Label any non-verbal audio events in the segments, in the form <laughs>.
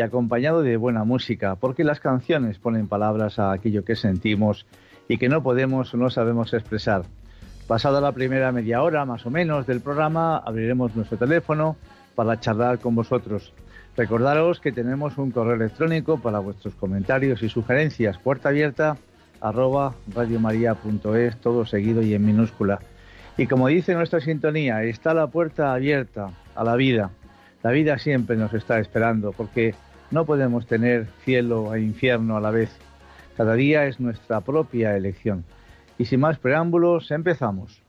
acompañado de buena música, porque las canciones ponen palabras a aquello que sentimos y que no podemos o no sabemos expresar. Pasada la primera media hora más o menos del programa, abriremos nuestro teléfono para charlar con vosotros. Recordaros que tenemos un correo electrónico para vuestros comentarios y sugerencias, puerta abierta arroba radiomaria.es, todo seguido y en minúscula. Y como dice nuestra sintonía, está la puerta abierta a la vida, la vida siempre nos está esperando porque no podemos tener cielo e infierno a la vez. Cada día es nuestra propia elección. Y sin más preámbulos, empezamos.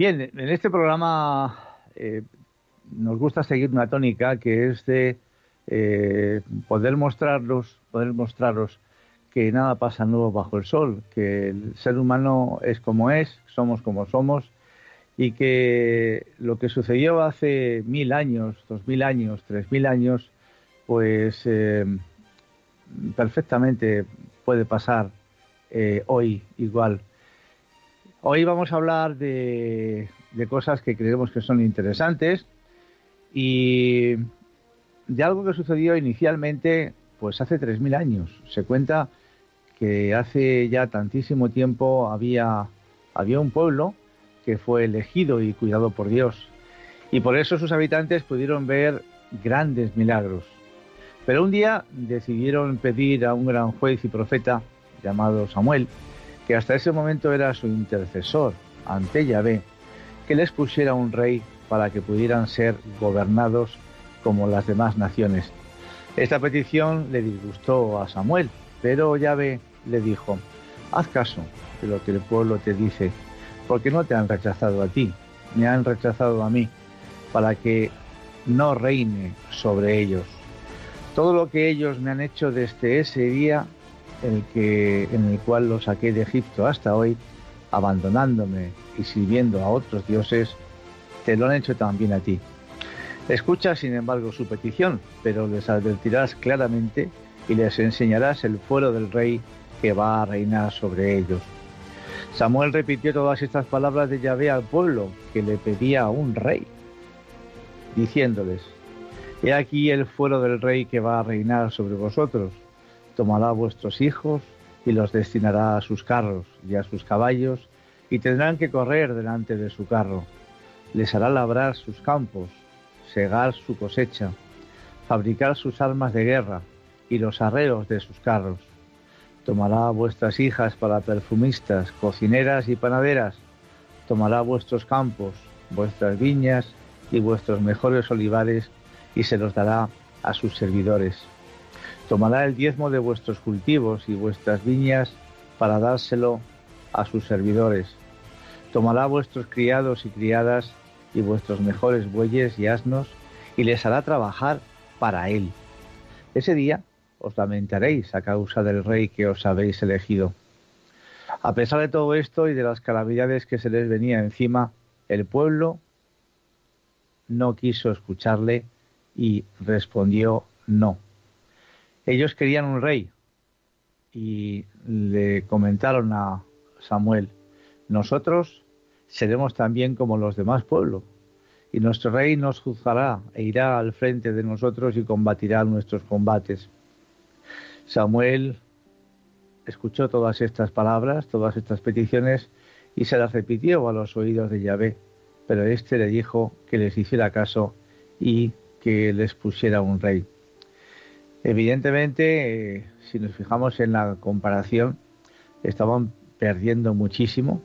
Bien, en este programa eh, nos gusta seguir una tónica que es de eh, poder mostrarlos, poder mostraros que nada pasa nuevo bajo el sol, que el ser humano es como es, somos como somos y que lo que sucedió hace mil años, dos mil años, tres mil años, pues eh, perfectamente puede pasar hoy igual Hoy vamos a hablar de, cosas que creemos que son interesantes y de algo que sucedió inicialmente pues hace 3.000 años. Se cuenta que hace ya tantísimo tiempo había, había un pueblo que fue elegido y cuidado por Dios y por eso sus habitantes pudieron ver grandes milagros. Pero un día decidieron pedir a un gran juez y profeta llamado Samuel que hasta ese momento era su intercesor ante Yahvé, que les pusiera un rey para que pudieran ser gobernados como las demás naciones. Esta petición le disgustó a Samuel, pero Yahvé le dijo, haz caso de lo que el pueblo te dice, porque no te han rechazado a ti, me han rechazado a mí, para que no reine sobre ellos. Todo lo que ellos me han hecho desde ese día el que, en el cual los saqué de Egipto hasta hoy, abandonándome y sirviendo a otros dioses, te lo han hecho también a ti. Escucha, sin embargo, su petición, pero les advertirás claramente y les enseñarás el fuero del rey que va a reinar sobre ellos. Samuel repitió todas estas palabras de Yahvé al pueblo, que le pedía un rey, diciéndoles, He aquí el fuero del rey que va a reinar sobre vosotros. Tomará vuestros hijos y los destinará a sus carros y a sus caballos, y tendrán que correr delante de su carro. Les hará labrar sus campos, segar su cosecha, fabricar sus armas de guerra y los arreos de sus carros. Tomará vuestras hijas para perfumistas, cocineras y panaderas. Tomará vuestros campos, vuestras viñas y vuestros mejores olivares y se los dará a sus servidores. Tomará el diezmo de vuestros cultivos y vuestras viñas para dárselo a sus servidores. Tomará vuestros criados y criadas y vuestros mejores bueyes y asnos y les hará trabajar para él. Ese día os lamentaréis a causa del rey que os habéis elegido. A pesar de todo esto y de las calamidades que se les venía encima, el pueblo no quiso escucharle y respondió no. Ellos querían un rey y le comentaron a Samuel, nosotros seremos también como los demás pueblos y nuestro rey nos juzgará e irá al frente de nosotros y combatirá nuestros combates. Samuel escuchó todas estas palabras, todas estas peticiones y se las repitió a los oídos de Yahvé, pero éste le dijo que les hiciera caso y que les pusiera un rey. Evidentemente, eh, si nos fijamos en la comparación, estaban perdiendo muchísimo.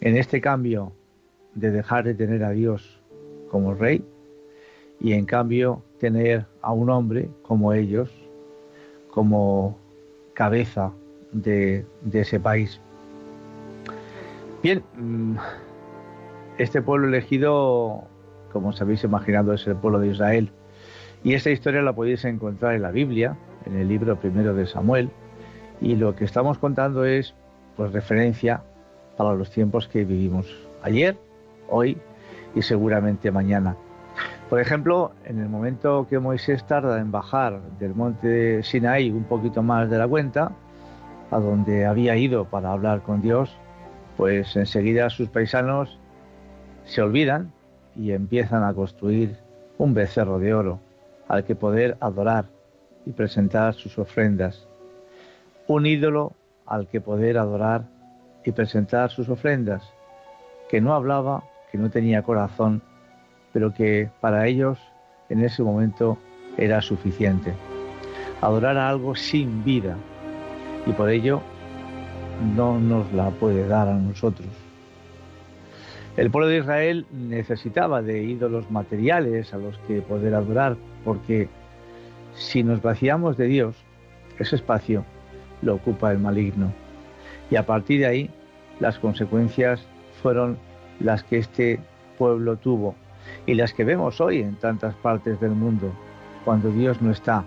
En este cambio de dejar de tener a Dios como rey y en cambio tener a un hombre como ellos como cabeza de, de ese país. Bien, mm, este pueblo elegido como os habéis imaginado, es el pueblo de Israel. Y esta historia la podéis encontrar en la Biblia, en el libro primero de Samuel, y lo que estamos contando es pues referencia para los tiempos que vivimos ayer, hoy y seguramente mañana. Por ejemplo, en el momento que Moisés tarda en bajar del monte Sinaí un poquito más de la cuenta, a donde había ido para hablar con Dios, pues enseguida sus paisanos se olvidan y empiezan a construir un becerro de oro al que poder adorar y presentar sus ofrendas. Un ídolo al que poder adorar y presentar sus ofrendas, que no hablaba, que no tenía corazón, pero que para ellos en ese momento era suficiente. Adorar a algo sin vida y por ello no nos la puede dar a nosotros. El pueblo de Israel necesitaba de ídolos materiales a los que poder adorar, porque si nos vaciamos de Dios, ese espacio lo ocupa el maligno. Y a partir de ahí, las consecuencias fueron las que este pueblo tuvo y las que vemos hoy en tantas partes del mundo. Cuando Dios no está,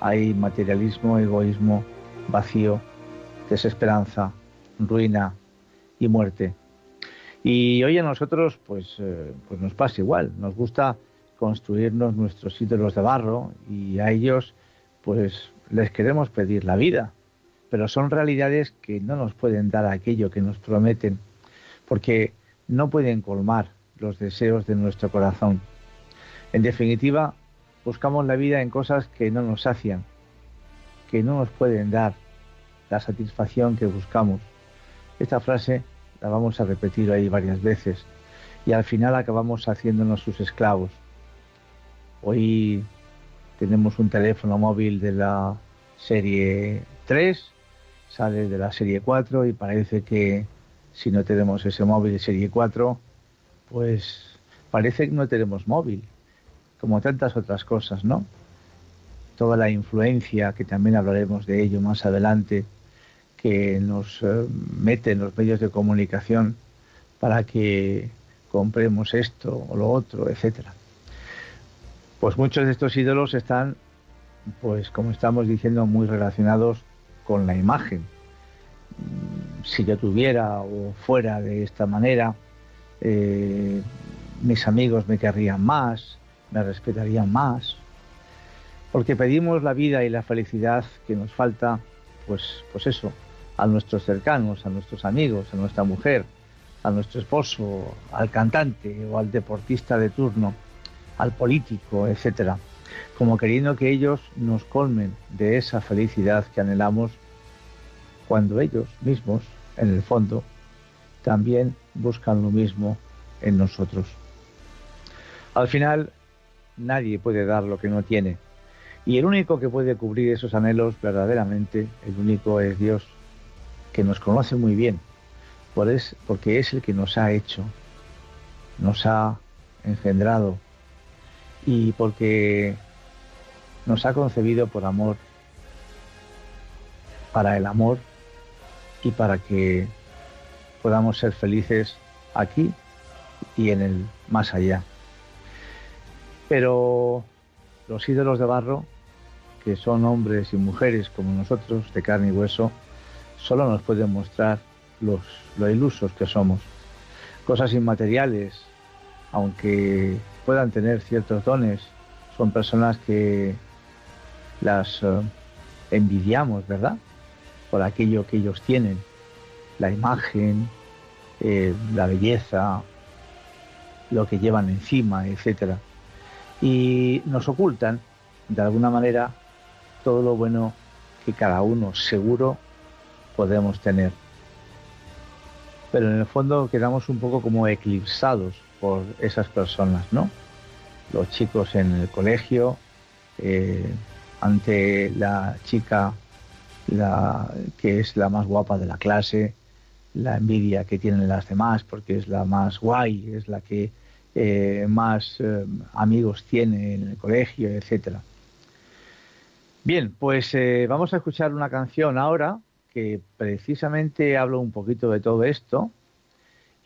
hay materialismo, egoísmo, vacío, desesperanza, ruina y muerte. Y hoy a nosotros pues, eh, pues nos pasa igual, nos gusta construirnos nuestros ídolos de barro y a ellos pues les queremos pedir la vida, pero son realidades que no nos pueden dar aquello que nos prometen, porque no pueden colmar los deseos de nuestro corazón. En definitiva, buscamos la vida en cosas que no nos sacian, que no nos pueden dar la satisfacción que buscamos. Esta frase la vamos a repetir ahí varias veces y al final acabamos haciéndonos sus esclavos. Hoy tenemos un teléfono móvil de la serie 3, sale de la serie 4 y parece que si no tenemos ese móvil de serie 4, pues parece que no tenemos móvil, como tantas otras cosas, ¿no? Toda la influencia, que también hablaremos de ello más adelante, que nos eh, mete en los medios de comunicación para que compremos esto o lo otro, etcétera. Pues muchos de estos ídolos están, pues como estamos diciendo, muy relacionados con la imagen. Mm, si yo tuviera o fuera de esta manera, eh, mis amigos me querrían más, me respetarían más, porque pedimos la vida y la felicidad que nos falta, pues, pues eso, a nuestros cercanos, a nuestros amigos, a nuestra mujer, a nuestro esposo, al cantante o al deportista de turno, al político, etcétera, como queriendo que ellos nos colmen de esa felicidad que anhelamos cuando ellos mismos, en el fondo, también buscan lo mismo en nosotros. Al final, nadie puede dar lo que no tiene. Y el único que puede cubrir esos anhelos verdaderamente, el único es Dios, que nos conoce muy bien, porque es el que nos ha hecho, nos ha engendrado y porque nos ha concebido por amor, para el amor y para que podamos ser felices aquí y en el más allá. Pero los ídolos de barro, que son hombres y mujeres como nosotros, de carne y hueso, solo nos pueden mostrar los, lo ilusos que somos. Cosas inmateriales, aunque puedan tener ciertos dones, son personas que las eh, envidiamos, ¿verdad? Por aquello que ellos tienen, la imagen, eh, la belleza, lo que llevan encima, etcétera y nos ocultan de alguna manera todo lo bueno que cada uno seguro podemos tener. Pero en el fondo quedamos un poco como eclipsados por esas personas, ¿no? Los chicos en el colegio, eh, ante la chica la, que es la más guapa de la clase, la envidia que tienen las demás porque es la más guay, es la que eh, más eh, amigos tiene en el colegio, etcétera. Bien, pues vamos a escuchar una canción ahora que precisamente habla un poquito de todo esto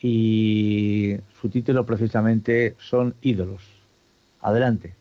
y su título precisamente son ídolos. Adelante.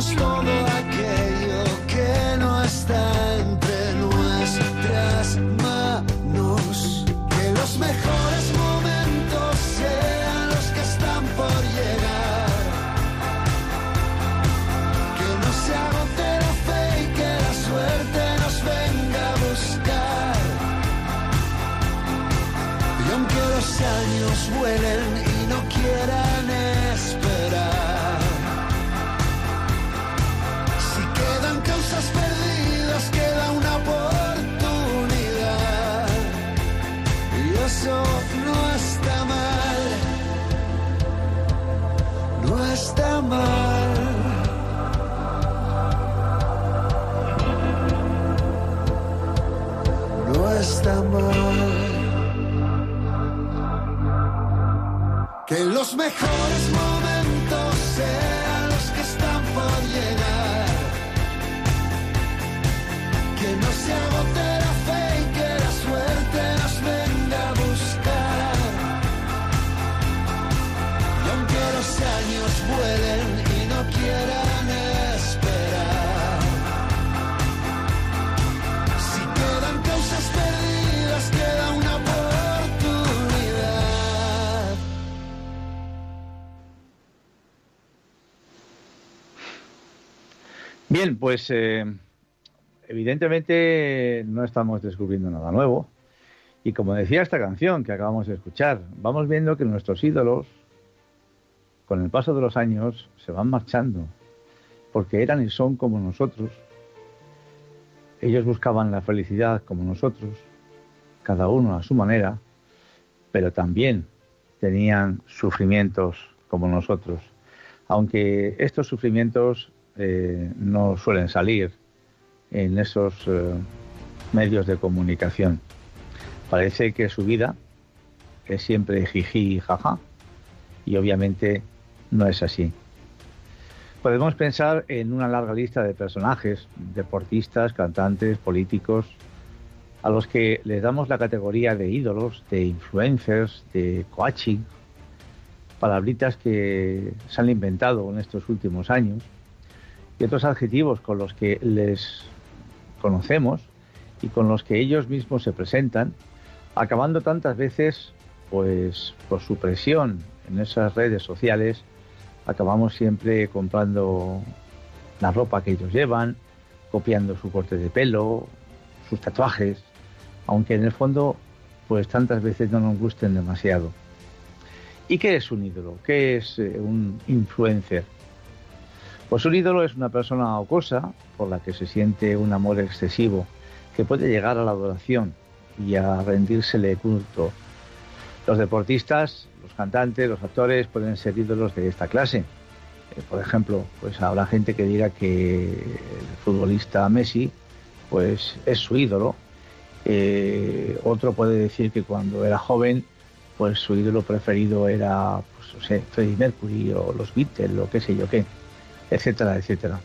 Si los mejores pues eh, evidentemente no estamos descubriendo nada nuevo. Y como decía esta canción que acabamos de escuchar, vamos viendo que nuestros ídolos, con el paso de los años, se van marchando, porque eran y son como nosotros. Ellos buscaban la felicidad como nosotros, cada uno a su manera, pero también tenían sufrimientos como nosotros, aunque estos sufrimientos eh, no suelen salir en esos eh, medios de comunicación. Parece que su vida es siempre jiji y jaja, y obviamente no es así. Podemos pensar en una larga lista de personajes, deportistas, cantantes, políticos, a los que les damos la categoría de ídolos, de influencers, de coaching, palabritas que se han inventado en estos últimos años, y otros adjetivos con los que les conocemos y con los que ellos mismos se presentan, acabando tantas veces, pues por su presión en esas redes sociales, acabamos siempre comprando la ropa que ellos llevan, copiando su corte de pelo, sus tatuajes, aunque en el fondo pues tantas veces no nos gusten demasiado. ¿Y qué es un ídolo? ¿Qué es eh, un influencer? Pues un ídolo es una persona o cosa por la que se siente un amor excesivo que puede llegar a la adoración y a rendírsele culto. Los deportistas, los cantantes, los actores pueden ser ídolos de esta clase. Eh, por ejemplo, pues habrá gente que diga que el futbolista Messi pues es su ídolo. Eh, otro puede decir que cuando era joven pues su ídolo preferido era pues, Freddie Mercury o los Beatles o qué sé yo qué, etcétera, etcétera.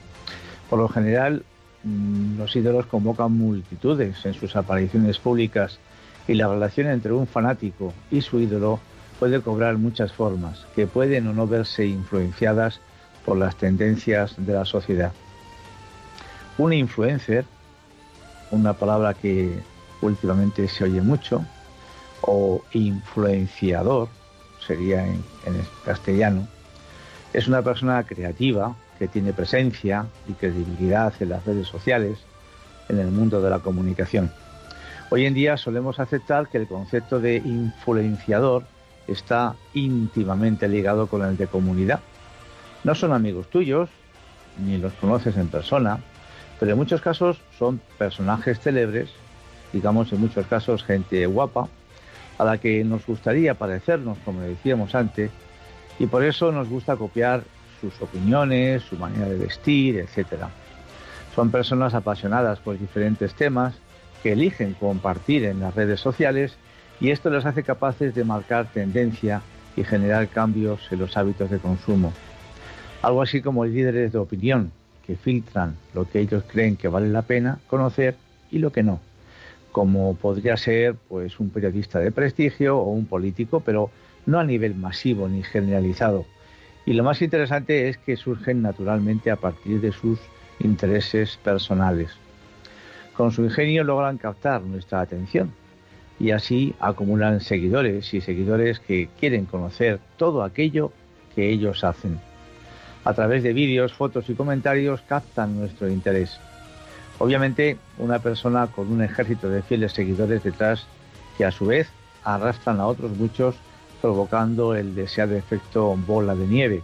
Por lo general, mm, los ídolos convocan multitudes en sus apariciones públicas y la relación entre un fanático y su ídolo puede cobrar muchas formas, que pueden o no verse influenciadas por las tendencias de la sociedad. Un influencer, una palabra que últimamente se oye mucho, o influenciador, sería en, en castellano, es una persona creativa que tiene presencia y credibilidad en las redes sociales, en el mundo de la comunicación. Hoy en día solemos aceptar que el concepto de influenciador está íntimamente ligado con el de comunidad. No son amigos tuyos, ni los conoces en persona, pero en muchos casos son personajes célebres, digamos en muchos casos gente guapa, a la que nos gustaría parecernos, como decíamos antes, y por eso nos gusta copiar sus opiniones, su manera de vestir, etc. Son personas apasionadas por diferentes temas que eligen compartir en las redes sociales y esto les hace capaces de marcar tendencia y generar cambios en los hábitos de consumo. Algo así como líderes de opinión que filtran lo que ellos creen que vale la pena conocer y lo que no, como podría ser pues un periodista de prestigio o un político, pero no a nivel masivo ni generalizado. Y lo más interesante es que surgen naturalmente a partir de sus intereses personales. Con su ingenio logran captar nuestra atención y así acumulan seguidores y seguidores que quieren conocer todo aquello que ellos hacen. A través de vídeos, fotos y comentarios captan nuestro interés. Obviamente, una persona con un ejército de fieles seguidores detrás que a su vez arrastran a otros muchos provocando el deseado efecto bola de nieve.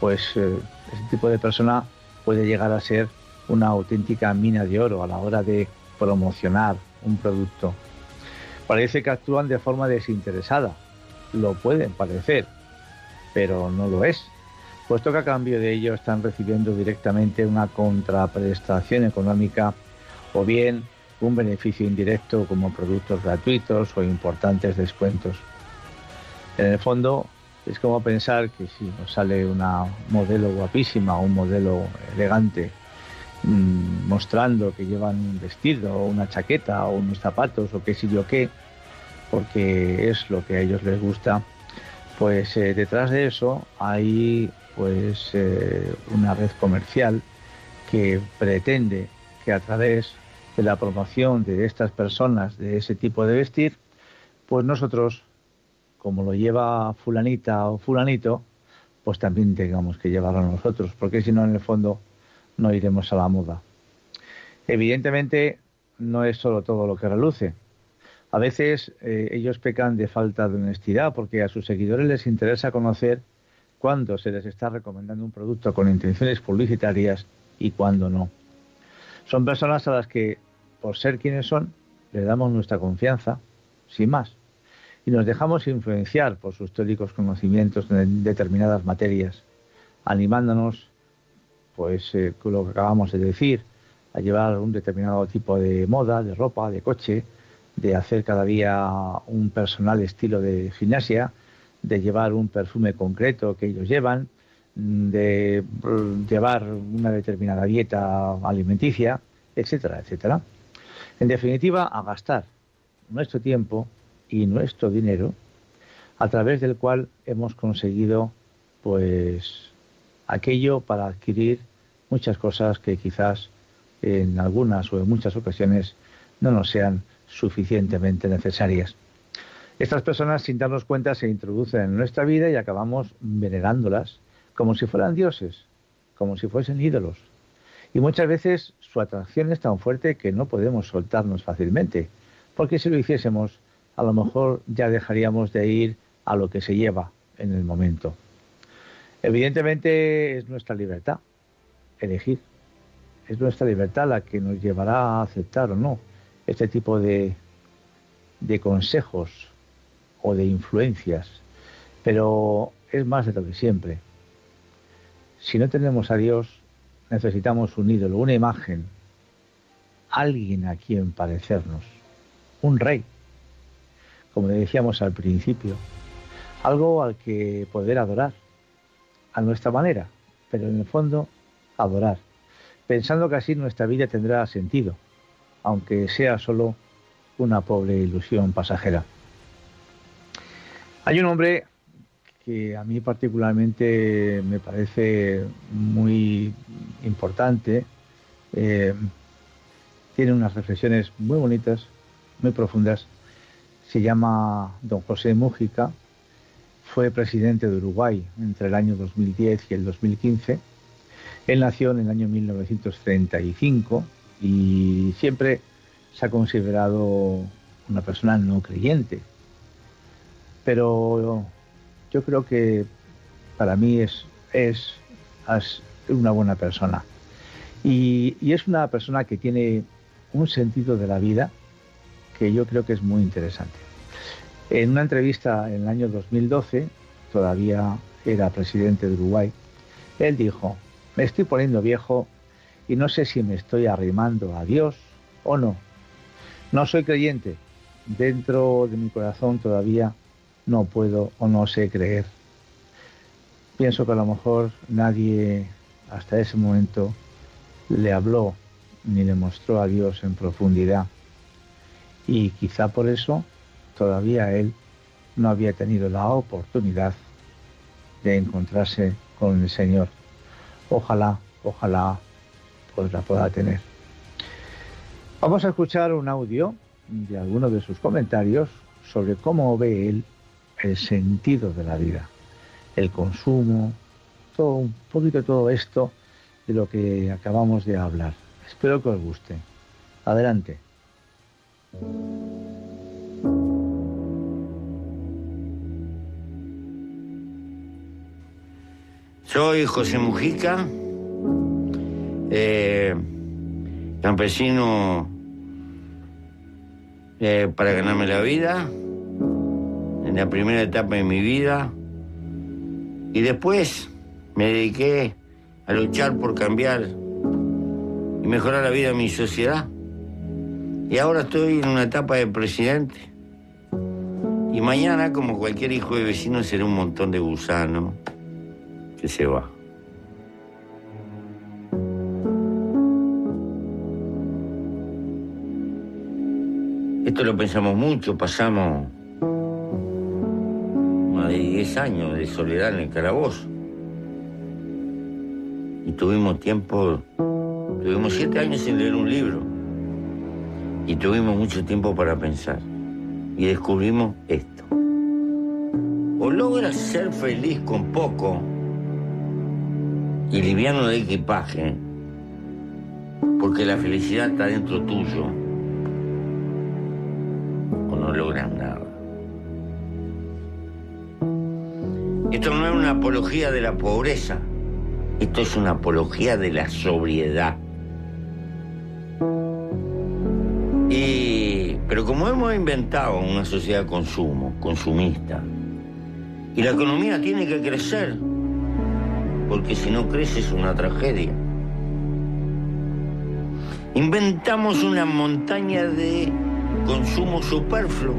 Pues eh, ese tipo de persona puede llegar a ser una auténtica mina de oro a la hora de promocionar un producto. Parece que actúan de forma desinteresada, lo pueden parecer, pero no lo es, puesto que a cambio de ello están recibiendo directamente una contraprestación económica o bien un beneficio indirecto como productos gratuitos o importantes descuentos. En el fondo es como pensar que si nos sale una modelo guapísima un modelo elegante mmm, mostrando que llevan un vestido o una chaqueta o unos zapatos o qué sé yo qué, porque es lo que a ellos les gusta, pues eh, detrás de eso hay pues eh, una red comercial que pretende que a través de la promoción de estas personas de ese tipo de vestir, pues nosotros, como lo lleva fulanita o fulanito, pues también tengamos que llevarlo nosotros, porque si no, en el fondo, no iremos a la moda. Evidentemente, no es solo todo lo que reluce. A veces eh, ellos pecan de falta de honestidad porque a sus seguidores les interesa conocer cuándo se les está recomendando un producto con intenciones publicitarias y cuándo no. Son personas a las que, por ser quienes son, le damos nuestra confianza, sin más, y nos dejamos influenciar por sus teóricos conocimientos en determinadas materias, animándonos, pues eh, lo que acabamos de decir, a llevar un determinado tipo de moda, de ropa, de coche, de hacer cada día un personal estilo de gimnasia, de llevar un perfume concreto que ellos llevan, de llevar una determinada dieta alimenticia, etcétera, etcétera. En definitiva, a gastar nuestro tiempo y nuestro dinero a través del cual hemos conseguido pues aquello para adquirir muchas cosas que quizás en algunas o en muchas ocasiones no nos sean suficientemente necesarias. Estas personas, sin darnos cuenta, se introducen en nuestra vida y acabamos venerándolas como si fueran dioses, como si fuesen ídolos. Y muchas veces su atracción es tan fuerte que no podemos soltarnos fácilmente, porque si lo hiciésemos, a lo mejor ya dejaríamos de ir a lo que se lleva en el momento. Evidentemente es nuestra libertad elegir. Es nuestra libertad la que nos llevará a aceptar o no este tipo de, de consejos o de influencias. Pero es más de lo que siempre. Si no tenemos a Dios, necesitamos un ídolo, una imagen, alguien a quien parecernos, un rey, como decíamos al principio, algo al que poder adorar, a nuestra manera, pero en el fondo adorar, pensando que así nuestra vida tendrá sentido, aunque sea solo una pobre ilusión pasajera. Hay un hombre que a mí particularmente me parece muy importante. Eh, tiene unas reflexiones muy bonitas, muy profundas. Se llama don José Mújica. Fue presidente de Uruguay entre el año 2010 y el 2015. Él nació en el año 1935 y siempre se ha considerado una persona no creyente. Pero yo creo que para mí es, es, una buena persona. Y, y, es una persona que tiene un sentido de la vida que yo creo que es muy interesante. En una entrevista en el año 2012, todavía era presidente de Uruguay, él dijo, me estoy poniendo viejo y no sé si me estoy arrimando a Dios o no. No soy creyente. Dentro de mi corazón todavía no puedo o no sé creer. Pienso que a lo mejor nadie hasta ese momento le habló ni le mostró a Dios en profundidad. Y quizá por eso todavía él no había tenido la oportunidad de encontrarse con el Señor. Ojalá, ojalá pues la pueda tener. Vamos a escuchar un audio de alguno de sus comentarios sobre cómo ve él el sentido de la vida, el consumo, todo un poquito todo esto de lo que acabamos de hablar. Espero que os guste. Adelante. Soy José Mujica, eh, campesino eh, para ganarme la vida en la primera etapa de mi vida. Y después me dediqué a luchar por cambiar y mejorar la vida de mi sociedad. Y ahora estoy en una etapa de presidente. Y mañana, como cualquier hijo de vecino, será un montón de gusano que se va. Esto lo pensamos mucho, pasamos más de 10 años de soledad en el calabozo. Y tuvimos tiempo, tuvimos 7 años sin leer un libro. Y tuvimos mucho tiempo para pensar. Y descubrimos esto. O logras ser feliz con poco y liviano de equipaje, porque la felicidad está dentro tuyo, o no logras nada. Esto no es una apología de la pobreza, esto es una apología de la sobriedad. Hemos inventado una sociedad de consumo, consumista, y la economía tiene que crecer, porque si no crece es una tragedia. Inventamos una montaña de consumo superfluo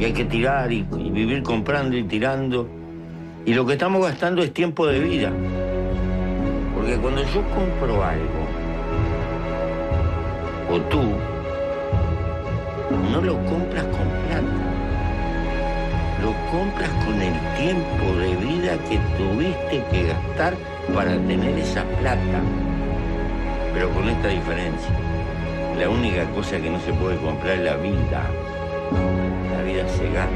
y hay que tirar y vivir comprando y tirando. Y lo que estamos gastando es tiempo de vida. Porque cuando yo compro algo, o tú, no lo compras con plata, lo compras con el tiempo de vida que tuviste que gastar para tener esa plata. Pero con esta diferencia, la única cosa que no se puede comprar es la vida. La vida se gasta.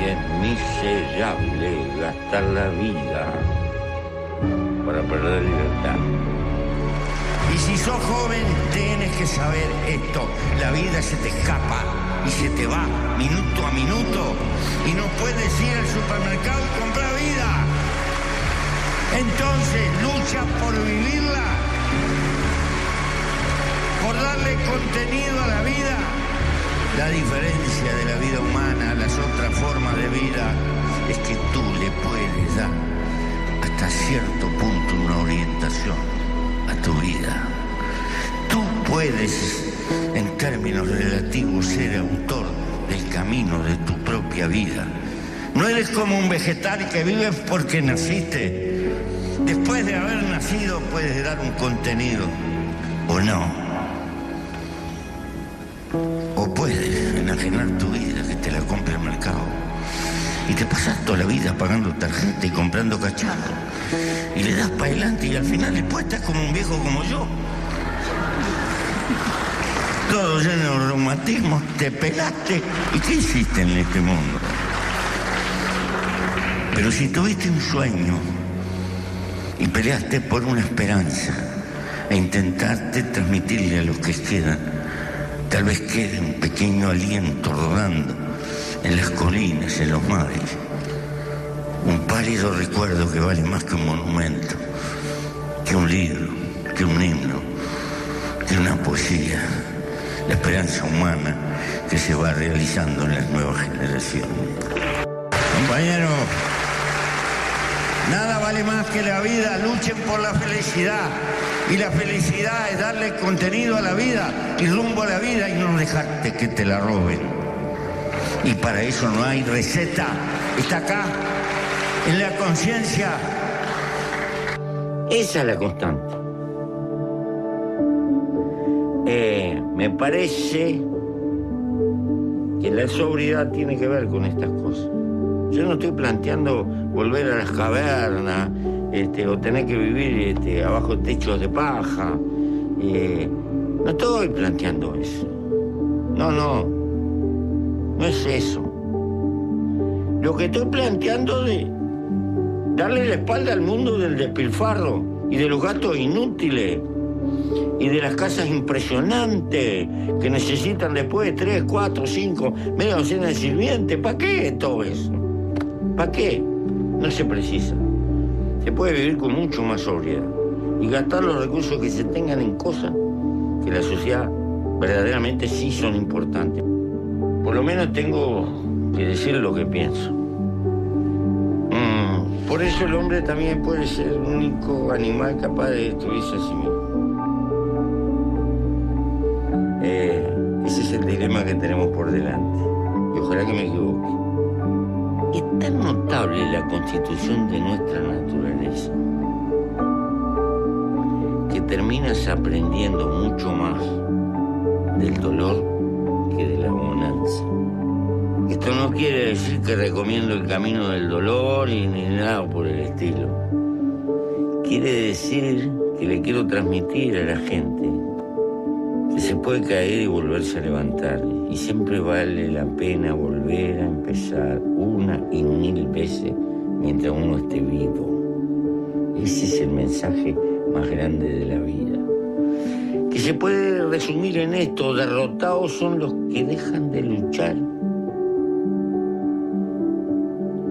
Y es miserable gastar la vida para perder libertad. Si sos joven, tienes que saber esto. La vida se te escapa y se te va minuto a minuto. Y no puedes ir al supermercado y comprar vida. Entonces, lucha por vivirla. Por darle contenido a la vida. La diferencia de la vida humana a las otras formas de vida es que tú le puedes dar hasta cierto punto una orientación a tu vida. Puedes, en términos relativos, ser autor del camino de tu propia vida. No eres como un vegetal que vive porque naciste. Después de haber nacido puedes dar un contenido o no. O puedes enajenar tu vida, que te la compre el mercado. Y te pasas toda la vida pagando tarjeta y comprando cacharro. Y le das para adelante y al final después estás como un viejo como yo. Todo lleno de reumatismos, te pelaste. ¿Y qué hiciste en este mundo? Pero si tuviste un sueño y peleaste por una esperanza e intentaste transmitirle a los que quedan, tal vez quede un pequeño aliento rodando en las colinas, en los mares. Un pálido recuerdo que vale más que un monumento, que un libro, que un himno, que una poesía. La esperanza humana que se va realizando en las nuevas generaciones. Compañero, nada vale más que la vida. Luchen por la felicidad. Y la felicidad es darle contenido a la vida y rumbo a la vida y no dejarte que te la roben. Y para eso no hay receta. Está acá, en la conciencia. Esa es la constante. Me parece que la sobriedad tiene que ver con estas cosas. Yo no estoy planteando volver a las cavernas este, o tener que vivir este, abajo de techos de paja. Eh, no estoy planteando eso. No, no. No es eso. Lo que estoy planteando de darle la espalda al mundo del despilfarro y de los gastos inútiles y de las casas impresionantes que necesitan después de tres, cuatro, cinco, media docena de sirvientes. ¿Para qué todo eso? ¿Para qué? No se precisa. Se puede vivir con mucho más sobriedad y gastar los recursos que se tengan en cosas que la sociedad verdaderamente sí son importantes. Por lo menos tengo que decir lo que pienso. Mm, por eso el hombre también puede ser el único animal capaz de destruirse a sí mismo. Dilema que tenemos por delante. Y ojalá que me equivoque. Es tan notable la constitución de nuestra naturaleza que terminas aprendiendo mucho más del dolor que de la bonanza. Esto no quiere decir que recomiendo el camino del dolor ni nada por el estilo. Quiere decir que le quiero transmitir a la gente se puede caer y volverse a levantar. Y siempre vale la pena volver a empezar una y mil veces mientras uno esté vivo. Ese es el mensaje más grande de la vida. Que se puede resumir en esto, derrotados son los que dejan de luchar.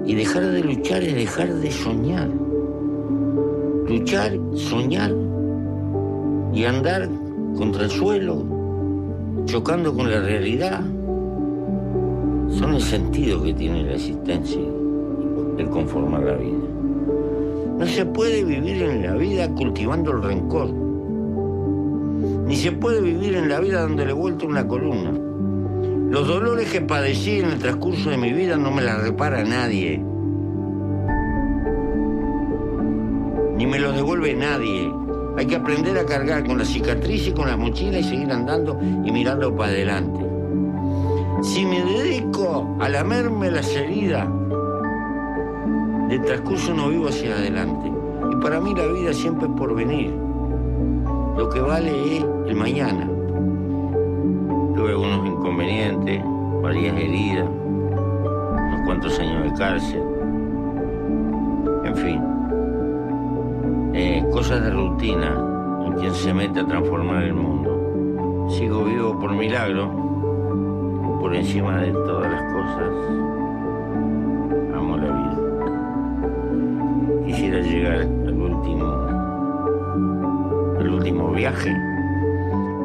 Y dejar de luchar es dejar de soñar. Luchar, soñar y andar contra el suelo, chocando con la realidad, son el sentido que tiene la existencia, el conformar la vida. No se puede vivir en la vida cultivando el rencor, ni se puede vivir en la vida dándole vuelta una columna. Los dolores que padecí en el transcurso de mi vida no me las repara nadie, ni me los devuelve nadie. Hay que aprender a cargar con la cicatriz y con la mochila y seguir andando y mirando para adelante. Si me dedico a lamerme las heridas, del transcurso no vivo hacia adelante. Y para mí la vida siempre es por venir. Lo que vale es el mañana. Tuve algunos inconvenientes, varias heridas, unos cuantos años de cárcel. En fin, eh, cosas de rutina en quien se mete a transformar el mundo. Sigo vivo por milagro, por encima de todas las cosas. Amo la vida. Quisiera llegar al último, al último viaje,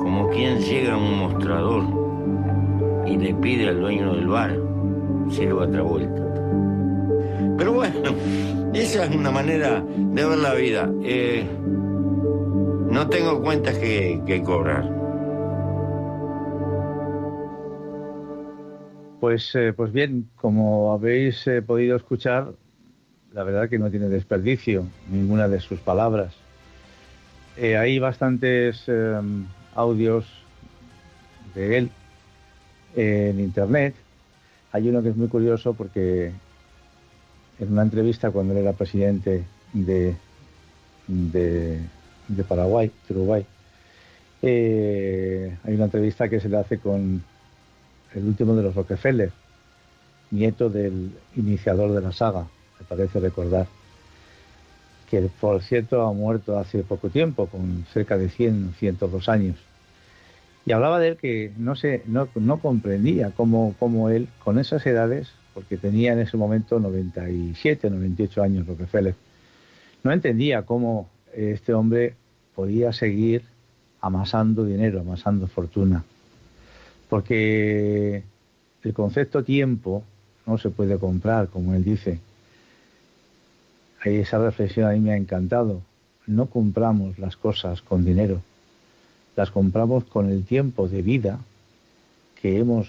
como quien llega a un mostrador y le pide al dueño del bar sirva otra vuelta. Pero bueno, esa es una manera de ver la vida. Eh, no tengo cuentas que, cobrar. Pues, eh, pues bien, como habéis eh, podido escuchar, la verdad que no tiene desperdicio ninguna de sus palabras. Hay bastantes eh, audios de él en internet. Hay uno que es muy curioso porque una entrevista cuando él era presidente de, de, de Paraguay, de Uruguay, eh, hay una entrevista que se le hace con el último de los Rockefeller, nieto del iniciador de la saga, me parece recordar, que por cierto ha muerto hace poco tiempo, con cerca de 100, 102 años. Y hablaba de él que no, se, no, no comprendía cómo, cómo él, con esas edades, porque tenía en ese momento 97, 98 años Rockefeller, no entendía cómo este hombre podía seguir amasando dinero, amasando fortuna. Porque el concepto tiempo no se puede comprar, como él dice. Esa reflexión a mí me ha encantado. No compramos las cosas con dinero, las compramos con el tiempo de vida que hemos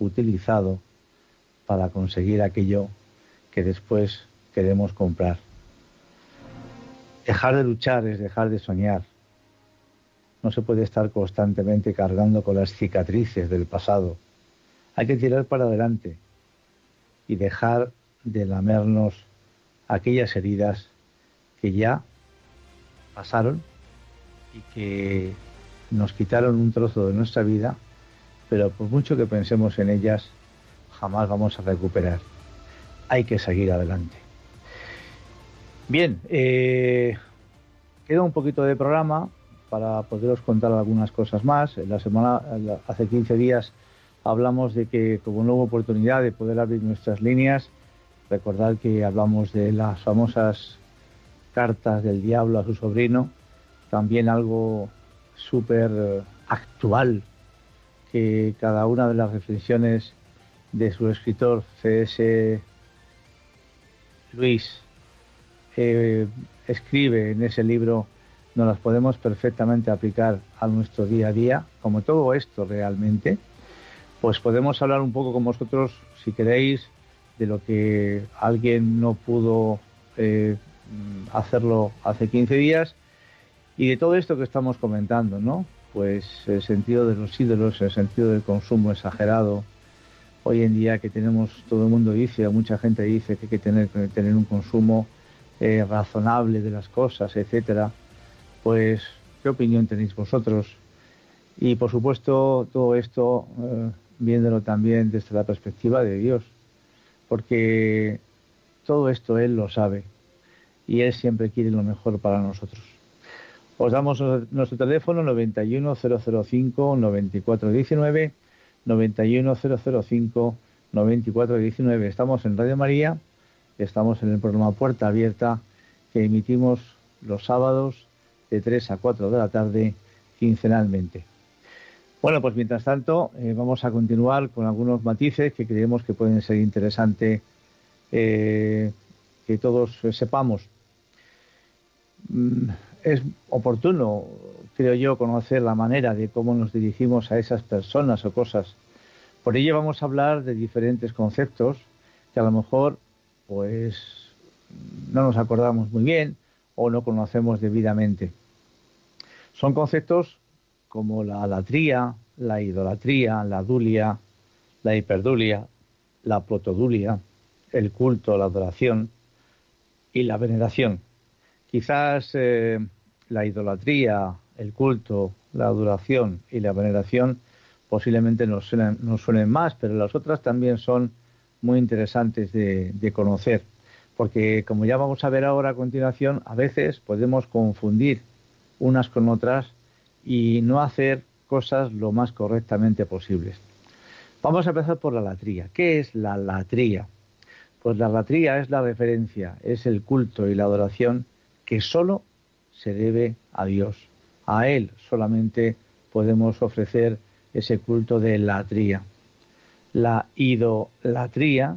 utilizado para conseguir aquello que después queremos comprar. Dejar de luchar es dejar de soñar. No se puede estar constantemente cargando con las cicatrices del pasado. Hay que tirar para adelante y dejar de lamernos aquellas heridas que ya pasaron y que nos quitaron un trozo de nuestra vida, pero por mucho que pensemos en ellas, jamás vamos a recuperar. Hay que seguir adelante. Bien, eh, queda un poquito de programa para poderos contar algunas cosas más. La semana, hace 15 días hablamos de que como hubo oportunidad de poder abrir nuestras líneas, recordar que hablamos de las famosas cartas del diablo a su sobrino, también algo súper actual, que cada una de las reflexiones de su escritor C.S. Luis eh, escribe en ese libro nos las podemos perfectamente aplicar a nuestro día a día, como todo esto realmente, pues podemos hablar un poco con vosotros, si queréis, de lo que alguien no pudo eh, hacerlo hace 15 días y de todo esto que estamos comentando, ¿no? Pues el sentido de los ídolos, el sentido del consumo exagerado. Hoy en día que tenemos, todo el mundo dice, mucha gente dice que hay que tener, tener un consumo eh, razonable de las cosas, etcétera. Pues, ¿qué opinión tenéis vosotros? Y por supuesto, todo esto eh, viéndolo también desde la perspectiva de Dios, porque todo esto Él lo sabe y Él siempre quiere lo mejor para nosotros. Os damos nuestro teléfono 91005 9419 91005 9419. Estamos en Radio María, estamos en el programa Puerta Abierta que emitimos los sábados de 3 a 4 de la tarde quincenalmente. Bueno, pues mientras tanto eh, vamos a continuar con algunos matices que creemos que pueden ser interesantes eh, que todos sepamos. Mm, es oportuno, creo yo, conocer la manera de cómo nos dirigimos a esas personas o cosas. Por ello vamos a hablar de diferentes conceptos que a lo mejor pues no nos acordamos muy bien o no conocemos debidamente. Son conceptos como la alatría, la idolatría, la dulia, la hiperdulia, la protodulia, el culto, la adoración y la veneración. Quizás eh, la idolatría, el culto, la adoración y la veneración posiblemente nos suenen, más, pero las otras también son muy interesantes de, de conocer, porque como ya vamos a ver ahora a continuación, a veces podemos confundir unas con otras y no hacer cosas lo más correctamente posibles. Vamos a empezar por la latría. ¿Qué es la latría? Pues la latría es la referencia, es el culto y la adoración que solo se debe a Dios. A Él solamente podemos ofrecer ese culto de latría. La idolatría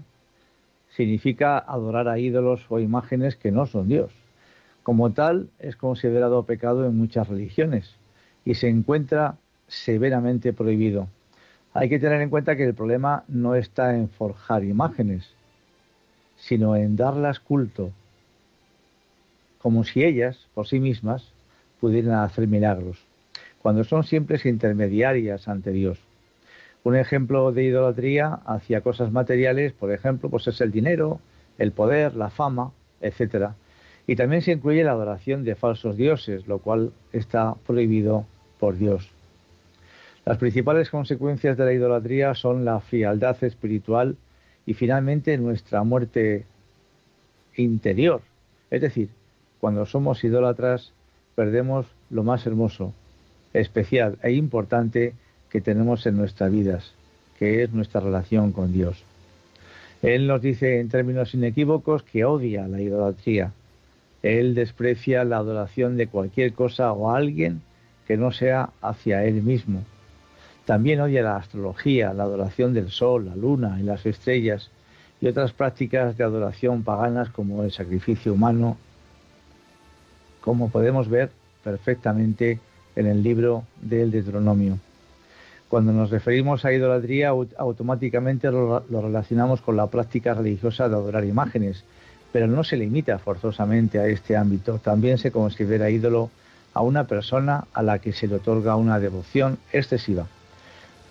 significa adorar a ídolos o imágenes que no son Dios. Como tal, es considerado pecado en muchas religiones y se encuentra severamente prohibido. Hay que tener en cuenta que el problema no está en forjar imágenes, sino en darlas culto, como si ellas, por sí mismas, pudieran hacer milagros, cuando son siempre intermediarias ante Dios. Un ejemplo de idolatría hacia cosas materiales, por ejemplo, pues es el dinero, el poder, la fama, etcétera. Y también se incluye la adoración de falsos dioses, lo cual está prohibido por Dios. Las principales consecuencias de la idolatría son la frialdad espiritual y finalmente nuestra muerte interior. Es decir, cuando somos idólatras perdemos lo más hermoso, especial e importante que tenemos en nuestras vidas, que es nuestra relación con Dios. Él nos dice en términos inequívocos que odia la idolatría. Él desprecia la adoración de cualquier cosa o alguien que no sea hacia Él mismo. También odia la astrología, la adoración del sol, la luna y las estrellas y otras prácticas de adoración paganas como el sacrificio humano, como podemos ver perfectamente en el libro del Deuteronomio. Cuando nos referimos a idolatría, automáticamente lo, relacionamos con la práctica religiosa de adorar imágenes, pero no se limita forzosamente a este ámbito. También se considera ídolo a una persona a la que se le otorga una devoción excesiva.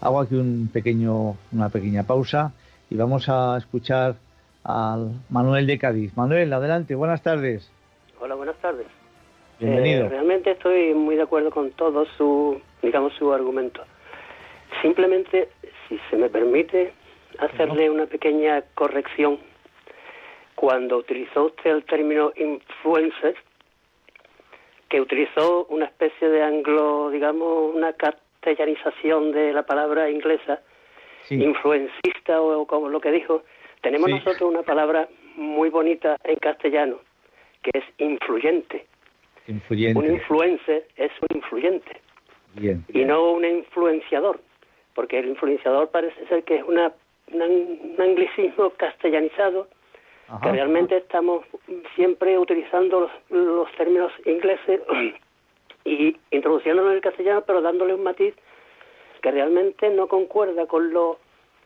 Hago aquí un pequeño, una pequeña pausa y vamos a escuchar al Manuel de Cádiz. Manuel, adelante, buenas tardes. Hola, buenas tardes. Bienvenido. Eh, realmente estoy muy de acuerdo con todo su, digamos, su argumento. Simplemente, si se me permite hacerle una pequeña corrección. Cuando utilizó usted el término influencer, que utilizó una especie de anglo, digamos, una castellanización de la palabra inglesa, influencista o, como lo que dijo, tenemos nosotros una palabra muy bonita en castellano, que es influyente. Influyente. Un influencer es un influyente. Bien. Y no un influenciador, porque el influenciador parece ser que es una, un anglicismo castellanizado que realmente estamos siempre utilizando los, términos ingleses <clears throat> y introduciéndolo en el castellano, pero dándole un matiz que realmente no concuerda con lo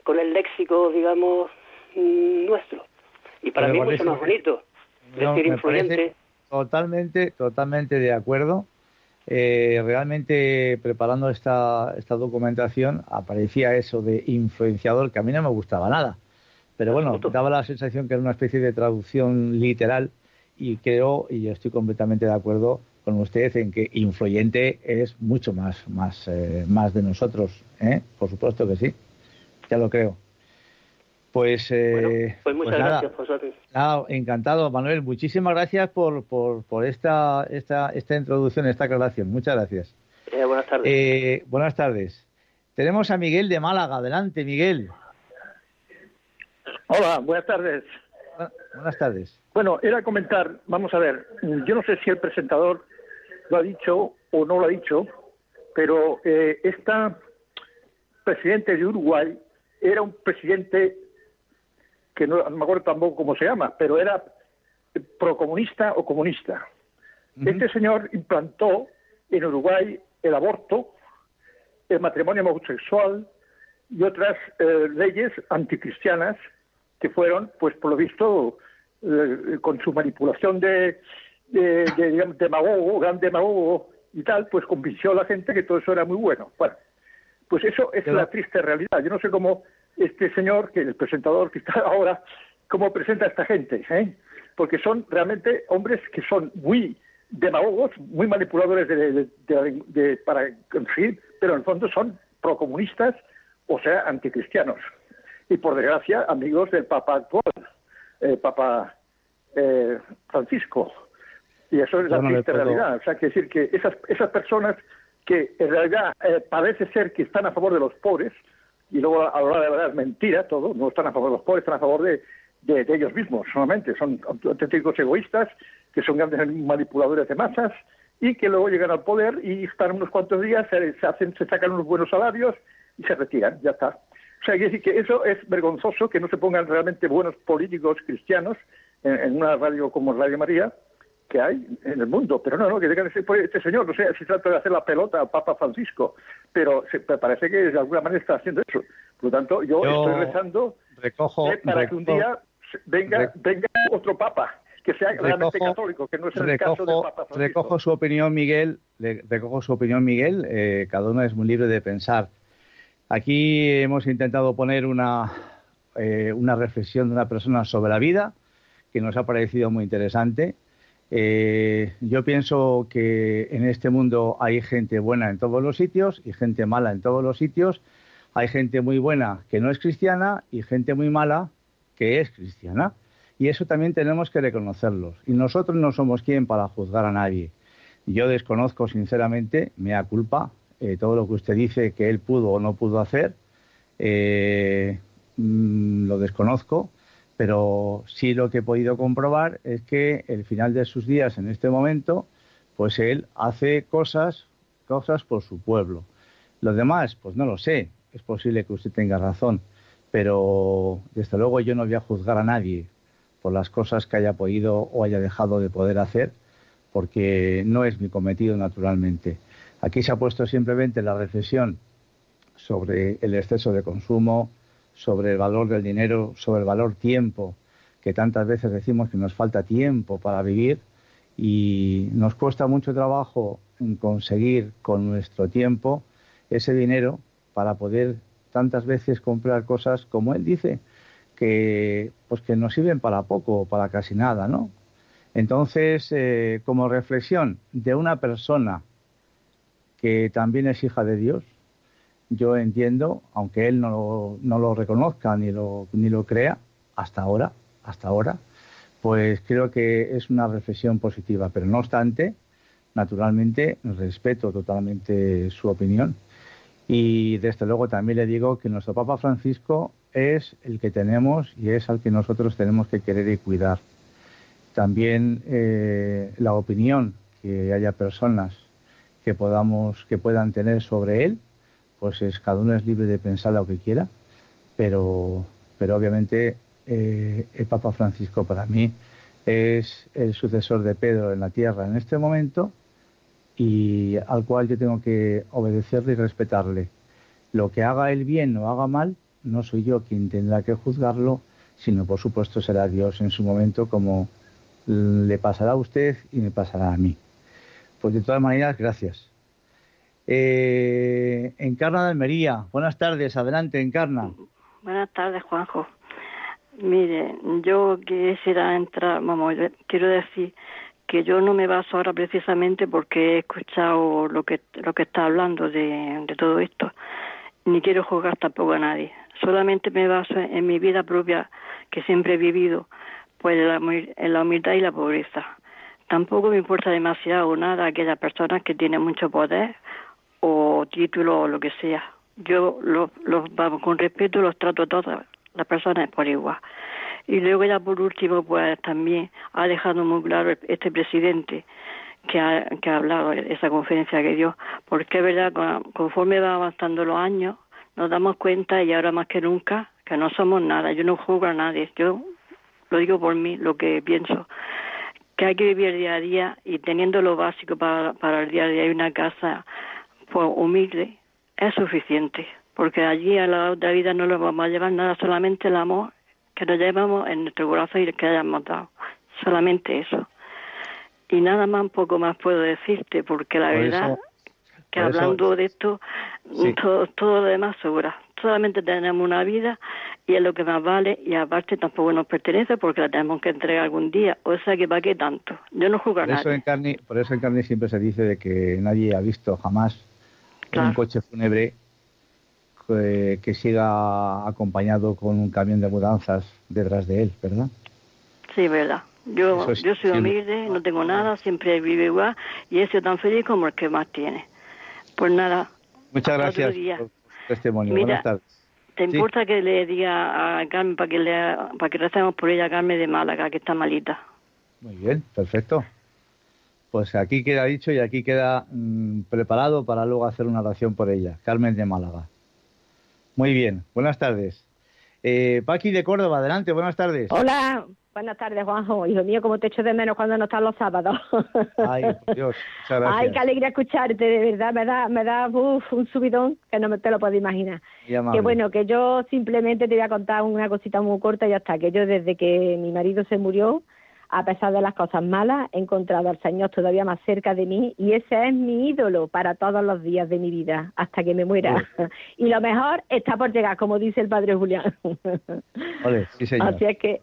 con el léxico, digamos, mm, nuestro. Y para mí es mucho más bonito decir influyente. Totalmente, totalmente de acuerdo. Eh, realmente preparando esta, esta documentación aparecía eso de influenciador que a mí no me gustaba nada. Pero bueno, daba la sensación que era una especie de traducción literal y creo, y yo estoy completamente de acuerdo con usted en que influyente es mucho más, más, eh, más de nosotros. ¿eh? Por supuesto que sí, ya lo creo. Pues, eh, pues muchas gracias, nada, encantado, Manuel. Muchísimas gracias por, por, por esta, esta, esta introducción, esta aclaración. Muchas gracias. Eh, buenas tardes. Eh, buenas tardes. Tenemos a Miguel de Málaga. Adelante, Miguel. Hola, buenas tardes. Buenas tardes. Bueno, era comentar, vamos a ver, yo no sé si el presentador lo ha dicho o no lo ha dicho, pero eh, esta presidente de Uruguay era un presidente que no, me acuerdo tampoco cómo se llama, pero era procomunista o comunista. Este señor implantó en Uruguay el aborto, el matrimonio homosexual y otras eh, leyes anticristianas que fueron, pues por lo visto, eh, con su manipulación de, de, de digamos, demagogo, gran demagogo y tal, pues convenció a la gente que todo eso era muy bueno. Bueno, pues eso es la triste realidad. Yo no sé cómo este señor, que el presentador que está <laughs> ahora, cómo presenta a esta gente, ¿eh? porque son realmente hombres que son muy demagogos, muy manipuladores de, para conseguir, pero en el fondo son procomunistas, o sea, anticristianos. Y por desgracia, amigos del Papa actual, el Papa eh, Francisco. Y eso es la triste realidad. O sea, que decir que esas, esas personas que en realidad eh, parece ser que están a favor de los pobres, y luego a la hora de verdad es mentira todo, no están a favor de los pobres, están a favor de, de, ellos mismos solamente, son auténticos egoístas, que son grandes manipuladores de masas y que luego llegan al poder y están unos cuantos días, se, hacen, se sacan unos buenos salarios y se retiran, ya está. O sea, que decir que eso es vergonzoso, que no se pongan realmente buenos políticos cristianos en, una radio como Radio María, que hay en el mundo, pero no, no, que digan este señor, no sé si trata de hacer la pelota al Papa Francisco, pero se, parece que de alguna manera está haciendo eso. Por lo tanto, yo, estoy rezando recojo, para que un día venga, venga otro Papa que sea realmente católico, que no es el caso del Papa Francisco. Recojo su opinión, Miguel, recojo su opinión, Miguel, eh, cada uno es muy libre de pensar. Aquí hemos intentado poner una, eh, una reflexión de una persona sobre la vida que nos ha parecido muy interesante eh, yo pienso que en este mundo hay gente buena en todos los sitios y gente mala en todos los sitios. Hay gente muy buena que no es cristiana y gente muy mala que es cristiana. Y eso también tenemos que reconocerlos. Y nosotros no somos quien para juzgar a nadie. Yo desconozco sinceramente, me da culpa, eh, todo lo que usted dice que él pudo o no pudo hacer. Eh, mm, lo desconozco pero sí lo que he podido comprobar es que el final de sus días en este momento, pues él hace cosas, cosas por su pueblo. Los demás, pues no lo sé, es posible que usted tenga razón, pero desde luego yo no voy a juzgar a nadie por las cosas que haya podido o haya dejado de poder hacer, porque no es mi cometido naturalmente. Aquí se ha puesto simplemente la reflexión sobre el exceso de consumo, sobre el valor del dinero, sobre el valor tiempo, que tantas veces decimos que nos falta tiempo para vivir y nos cuesta mucho trabajo conseguir con nuestro tiempo ese dinero para poder tantas veces comprar cosas como él dice que pues que nos sirven para poco o para casi nada, ¿no? Entonces, eh, como reflexión de una persona que también es hija de Dios, yo entiendo, aunque él no, no lo reconozca ni lo, ni lo crea, hasta ahora, hasta ahora, pues creo que es una reflexión positiva. Pero no obstante, naturalmente, respeto totalmente su opinión. Y desde luego también le digo que nuestro Papa Francisco es el que tenemos y es al que nosotros tenemos que querer y cuidar. También eh, la opinión que haya personas que podamos que puedan tener sobre él pues es, cada uno es libre de pensar lo que quiera, pero, pero obviamente eh, el Papa Francisco para mí es el sucesor de Pedro en la tierra en este momento y al cual yo tengo que obedecerle y respetarle. Lo que haga él bien o haga mal, no soy yo quien tendrá que juzgarlo, sino por supuesto será Dios en su momento como le pasará a usted y me pasará a mí. Pues de todas maneras, gracias. Eh, Encarna de Almería, buenas tardes, adelante Encarna. Buenas tardes, Juanjo. Mire, yo quisiera entrar, vamos, quiero decir que yo no me baso ahora precisamente porque he escuchado lo que lo que está hablando de, todo esto, ni quiero juzgar tampoco a nadie. Solamente me baso en mi vida propia que siempre he vivido, pues en la humildad y la pobreza. Tampoco me importa demasiado nada aquellas personas que tienen mucho poder o título o lo que sea. Yo los, vamos con respeto los trato a todas las personas por igual. Y luego ya por último, pues también ha dejado muy claro este presidente que ha, que ha hablado esa conferencia que dio, porque es verdad, conforme va avanzando los años, nos damos cuenta y ahora más que nunca que no somos nada. Yo no juzgo a nadie, yo lo digo por mí, lo que pienso, que hay que vivir día a día y teniendo lo básico para, para el día a día y una casa pues humilde, es suficiente, porque allí a la otra vida no le vamos a llevar nada, solamente el amor que nos llevamos en nuestro corazón y que hayamos dado, solamente eso. Y nada más, un poco más puedo decirte, porque la verdad que hablando de esto, todo, todo lo demás sobra. Solamente tenemos una vida y es lo que más vale y aparte tampoco nos pertenece porque la tenemos que entregar algún día. O sea que para qué tanto. Yo no juego a Eso en carne, por eso en carne siempre se dice de que nadie ha visto jamás un coche fúnebre que, siga acompañado con un camión de mudanzas detrás de él, ¿verdad? Sí, verdad. Yo, yo soy humilde, no tengo nada, siempre vivo igual y he sido tan feliz como el que más tiene. Pues nada. Muchas gracias por tu testimonio. Buenas tardes. ¿Te importa que le diga a Carmen para que, le, para que recemos por ella a Carmen de Málaga, que está malita? Muy bien, perfecto. Pues aquí queda dicho y aquí queda mm, preparado para luego hacer una oración por ella. Carmen de Málaga. Muy bien, buenas tardes. Eh, Paqui de Córdoba, adelante, buenas tardes. Hola, buenas tardes, Juanjo. Hijo mío, como te echo de menos cuando no están los sábados. <laughs> Ay, Dios, muchas gracias. Ay, qué alegría escucharte, de verdad, me da, me da un subidón que no te lo puedo imaginar. Que bueno, que yo simplemente te voy a contar una cosita muy corta y ya está, que yo desde que mi marido se murió, a pesar de las cosas malas, he encontrado al Señor todavía más cerca de mí y ese es mi ídolo para todos los días de mi vida, hasta que me muera. <laughs> y lo mejor está por llegar, como dice el Padre Julián. <laughs> Así es que,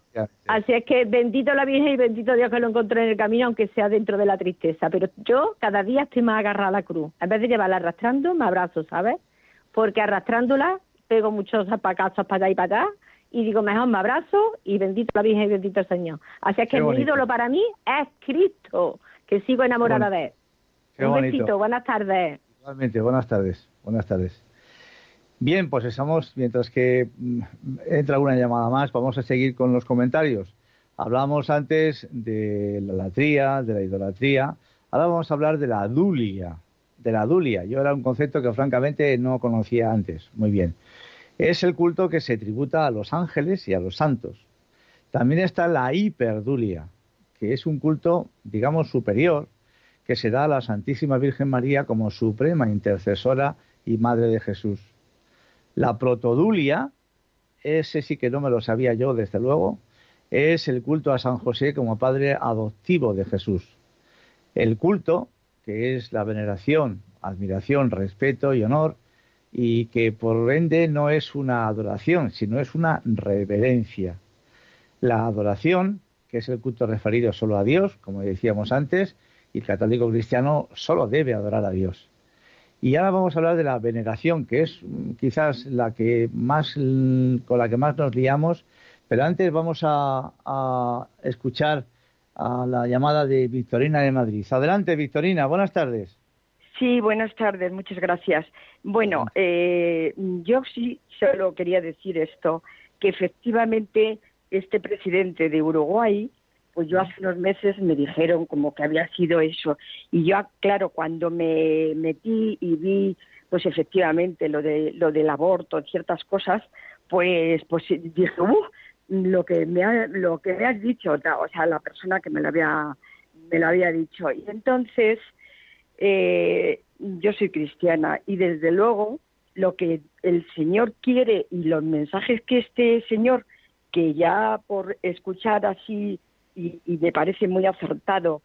así es que bendito la Virgen y bendito Dios que lo encontré en el camino, aunque sea dentro de la tristeza. Pero yo cada día estoy más agarrada a la cruz. En vez de llevarla arrastrando, me abrazo, ¿sabes? Porque arrastrándola pego muchos zapacazos para allá y para allá y digo, mejor me abrazo y bendito la Virgen y bendito el Señor. Así es que el ídolo para mí es Cristo, que sigo enamorada de él. Un besito, buenas tardes. Igualmente, buenas tardes, buenas tardes. Bien, pues estamos, mientras que mm, entra alguna llamada más, vamos a seguir con los comentarios. Hablamos antes de la latría, de la idolatría, ahora vamos a hablar de la adulia, de la adulia. Yo era un concepto que francamente no conocía antes. Muy bien es el culto que se tributa a los ángeles y a los santos. También está la hiperdulia, que es un culto, digamos, superior, que se da a la Santísima Virgen María como suprema intercesora y madre de Jesús. La protodulia, ese sí que no me lo sabía yo, desde luego, es el culto a San José como padre adoptivo de Jesús. El culto, que es la veneración, admiración, respeto y honor y que por ende no es una adoración, sino es una reverencia. La adoración, que es el culto referido solo a Dios, como decíamos antes, y el católico cristiano solo debe adorar a Dios. Y ahora vamos a hablar de la veneración, que es mm, quizás la que más con la que más nos liamos, pero antes vamos a escuchar a la llamada de Victorina de Madrid. Adelante, Victorina, buenas tardes. Sí, buenas tardes, muchas gracias. Bueno, eh, yo sí solo quería decir esto, que efectivamente este presidente de Uruguay, pues yo hace unos meses me dijeron como que había sido eso. Y yo, claro, cuando me metí y vi, pues efectivamente lo, de, lo del aborto, ciertas cosas, pues, pues dije, lo que me lo que me has dicho, o sea, la persona que me lo había, me lo había dicho. Y entonces eh, yo soy cristiana y desde luego lo que el Señor quiere y los mensajes que este Señor, que ya por escuchar así y, me parece muy acertado,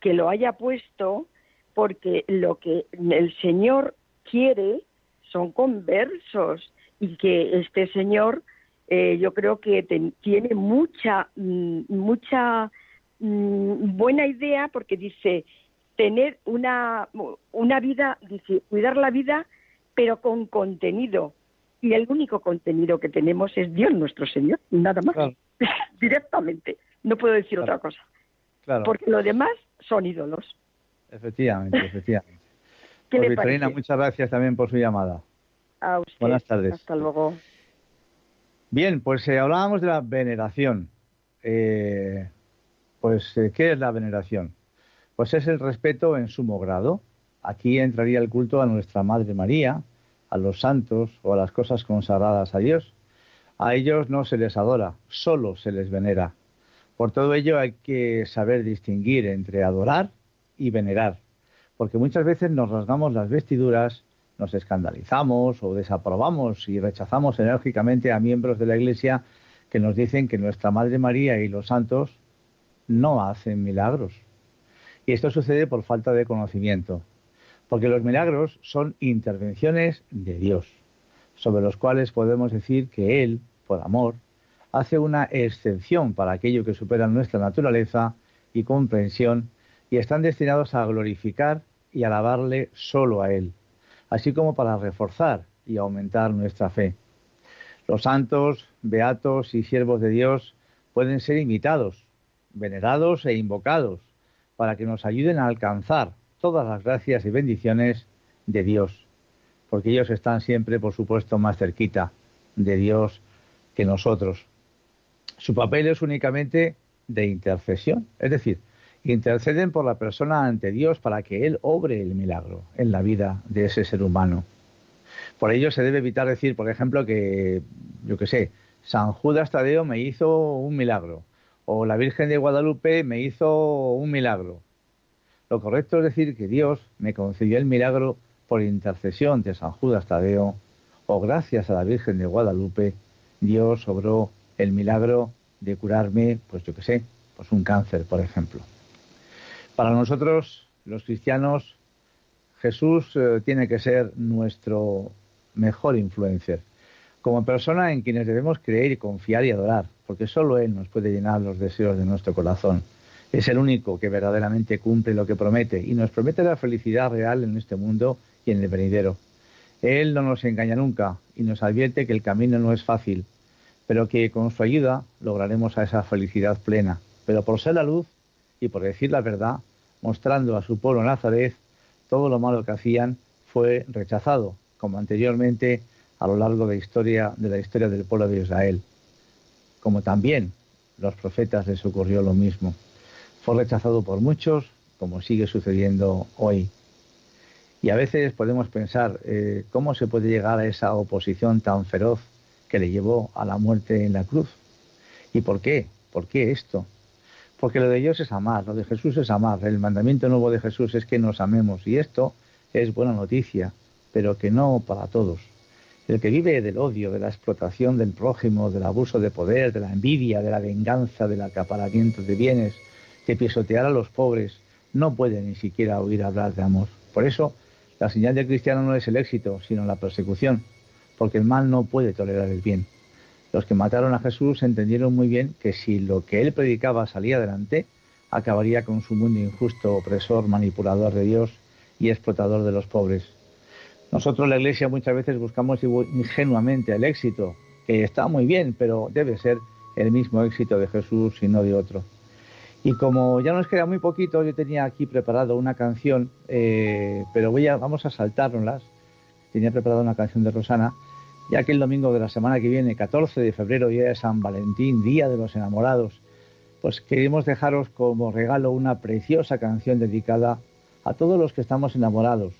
que lo haya puesto, porque lo que el Señor quiere son conversos y que este Señor eh, yo creo que tiene mucha, mm, mucha mm, buena idea porque dice tener una, una vida, dice cuidar la vida, pero con contenido. Y el único contenido que tenemos es Dios nuestro Señor, nada más. <laughs> Directamente. No puedo decir otra cosa. Porque lo demás son ídolos. Efectivamente, <laughs> efectivamente. Pues, Victorina, muchas gracias también por su llamada. A usted. Buenas tardes. Hasta luego. Bien, pues eh, hablábamos de la veneración. Eh, pues, eh, ¿qué es la veneración? Pues es el respeto en sumo grado. Aquí entraría el culto a nuestra Madre María, a los santos o a las cosas consagradas a Dios. A ellos no se les adora, solo se les venera. Por todo ello hay que saber distinguir entre adorar y venerar, porque muchas veces nos rasgamos las vestiduras nos escandalizamos o desaprobamos y rechazamos enérgicamente a miembros de la Iglesia que nos dicen que nuestra Madre María y los santos no hacen milagros. Y esto sucede por falta de conocimiento, porque los milagros son intervenciones de Dios, sobre los cuales podemos decir que Él, por amor, hace una excepción para aquello que supera nuestra naturaleza y comprensión y están destinados a glorificar y alabarle solo a Él así como para reforzar y aumentar nuestra fe. Los santos, beatos y siervos de Dios pueden ser imitados, venerados e invocados, para que nos ayuden a alcanzar todas las gracias y bendiciones de Dios, porque ellos están siempre, por supuesto, más cerquita de Dios que nosotros. Su papel es únicamente de intercesión, es decir, interceden por la persona ante Dios para que Él obre el milagro en la vida de ese ser humano. Por ello se debe evitar decir, por ejemplo, que, yo qué sé, San Judas Tadeo me hizo un milagro o la Virgen de Guadalupe me hizo un milagro. Lo correcto es decir que Dios me concedió el milagro por intercesión de San Judas Tadeo o gracias a la Virgen de Guadalupe, Dios obró el milagro de curarme, pues yo qué sé, pues un cáncer, por ejemplo. Para nosotros, los cristianos, Jesús eh, tiene que ser nuestro mejor influencer, como persona en quienes debemos creer confiar y adorar, porque solo Él nos puede llenar los deseos de nuestro corazón. Es el único que verdaderamente cumple lo que promete y nos promete la felicidad real en este mundo y en el venidero. Él no nos engaña nunca y nos advierte que el camino no es fácil, pero que con su ayuda lograremos esa felicidad plena. Pero por ser la luz, y por decir la verdad, mostrando a su pueblo Nazaret todo lo malo que hacían, fue rechazado, como anteriormente a lo largo de, historia, de la historia del pueblo de Israel. Como también los profetas les ocurrió lo mismo. Fue rechazado por muchos, como sigue sucediendo hoy. Y a veces podemos pensar eh, cómo se puede llegar a esa oposición tan feroz que le llevó a la muerte en la cruz. ¿Y por qué? ¿Por qué esto? Porque lo de Dios es amar, lo de Jesús es amar. El mandamiento nuevo de Jesús es que nos amemos. Y esto es buena noticia, pero que no para todos. El que vive del odio, de la explotación del prójimo, del abuso de poder, de la envidia, de la venganza, del acaparamiento de bienes, de pisotear a los pobres, no puede ni siquiera oír hablar de amor. Por eso, la señal del cristiano no es el éxito, sino la persecución, porque el mal no puede tolerar el bien. Los que mataron a Jesús entendieron muy bien que si lo que él predicaba salía adelante, acabaría con su mundo injusto, opresor, manipulador de Dios y explotador de los pobres. Nosotros la Iglesia muchas veces buscamos ingenuamente el éxito, que está muy bien, pero debe ser el mismo éxito de Jesús y no de otro. Y como ya nos queda muy poquito, yo tenía aquí preparado una canción, eh, pero voy a, vamos a saltárnoslas. Tenía preparado una canción de Rosana ya que el domingo de la semana que viene, 14 de febrero, día de San Valentín, Día de los Enamorados, pues queremos dejaros como regalo una preciosa canción dedicada a todos los que estamos enamorados,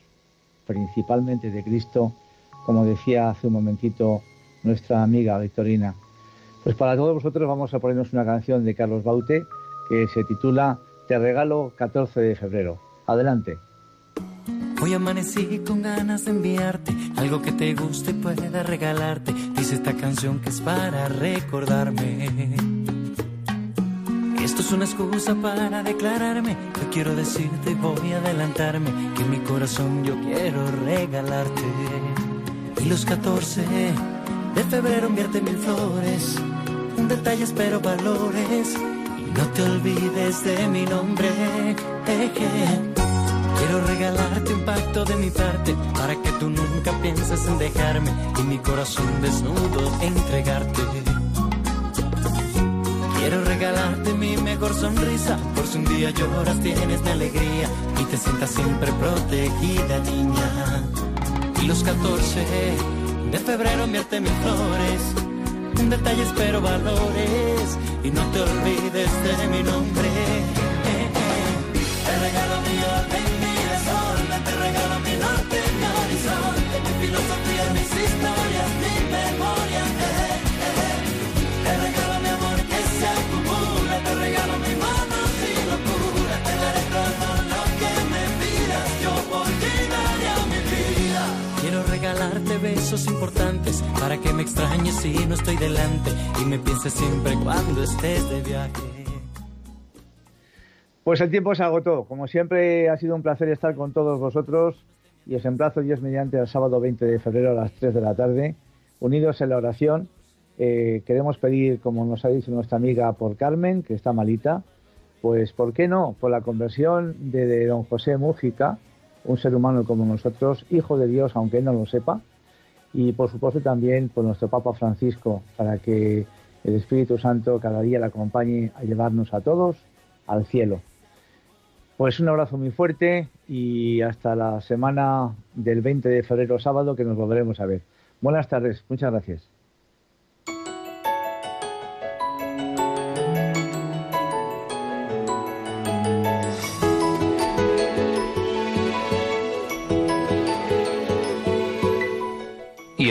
principalmente de Cristo, como decía hace un momentito nuestra amiga Victorina. Pues para todos vosotros vamos a ponernos una canción de Carlos Baute que se titula Te regalo 14 de febrero. Adelante. Hoy amanecí con ganas de enviarte algo que te guste y pueda regalarte. Dice esta canción que es para recordarme. Esto es una excusa para declararme. Yo quiero decirte y voy a adelantarme que en mi corazón yo quiero regalarte. Y los 14 de febrero enviarte mil flores. Un detalle espero valores. Y no te olvides de mi nombre. Quiero regalarte un pacto de mi parte para que tú nunca pienses en dejarme y mi corazón desnudo entregarte. Regalarte mi mejor sonrisa, por si un día lloras tienes mi alegría y te sientas siempre protegida, niña. Y los 14 de febrero enviarte mis flores, un detalle espero valores y no te olvides de mi nombre. Eh, eh. Te regalo mi importantes para que me extrañes si no estoy delante y me pienses siempre cuando estés de viaje. Pues el tiempo se agotó. Como siempre, ha sido un placer estar con todos vosotros y os emplazo Dios mediante el sábado 20 de febrero a las 3 de la tarde, unidos en la oración. Eh, queremos pedir, como nos ha dicho nuestra amiga, por Carmen, que está malita, pues, ¿por qué no? Por la conversión de, don José Mújica, un ser humano como nosotros, hijo de Dios, aunque no lo sepa, y por supuesto también por nuestro Papa Francisco, para que el Espíritu Santo cada día le acompañe a llevarnos a todos al cielo. Pues un abrazo muy fuerte y hasta la semana del 20 de febrero sábado que nos volveremos a ver. Buenas tardes, muchas gracias.